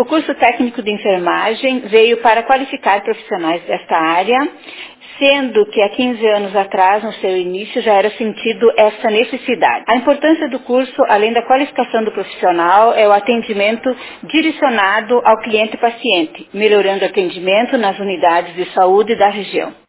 O curso técnico de enfermagem veio para qualificar profissionais desta área, sendo que há 15 anos atrás, no seu início, já era sentido essa necessidade. A importância do curso, além da qualificação do profissional, é o atendimento direcionado ao cliente paciente, melhorando o atendimento nas unidades de saúde da região.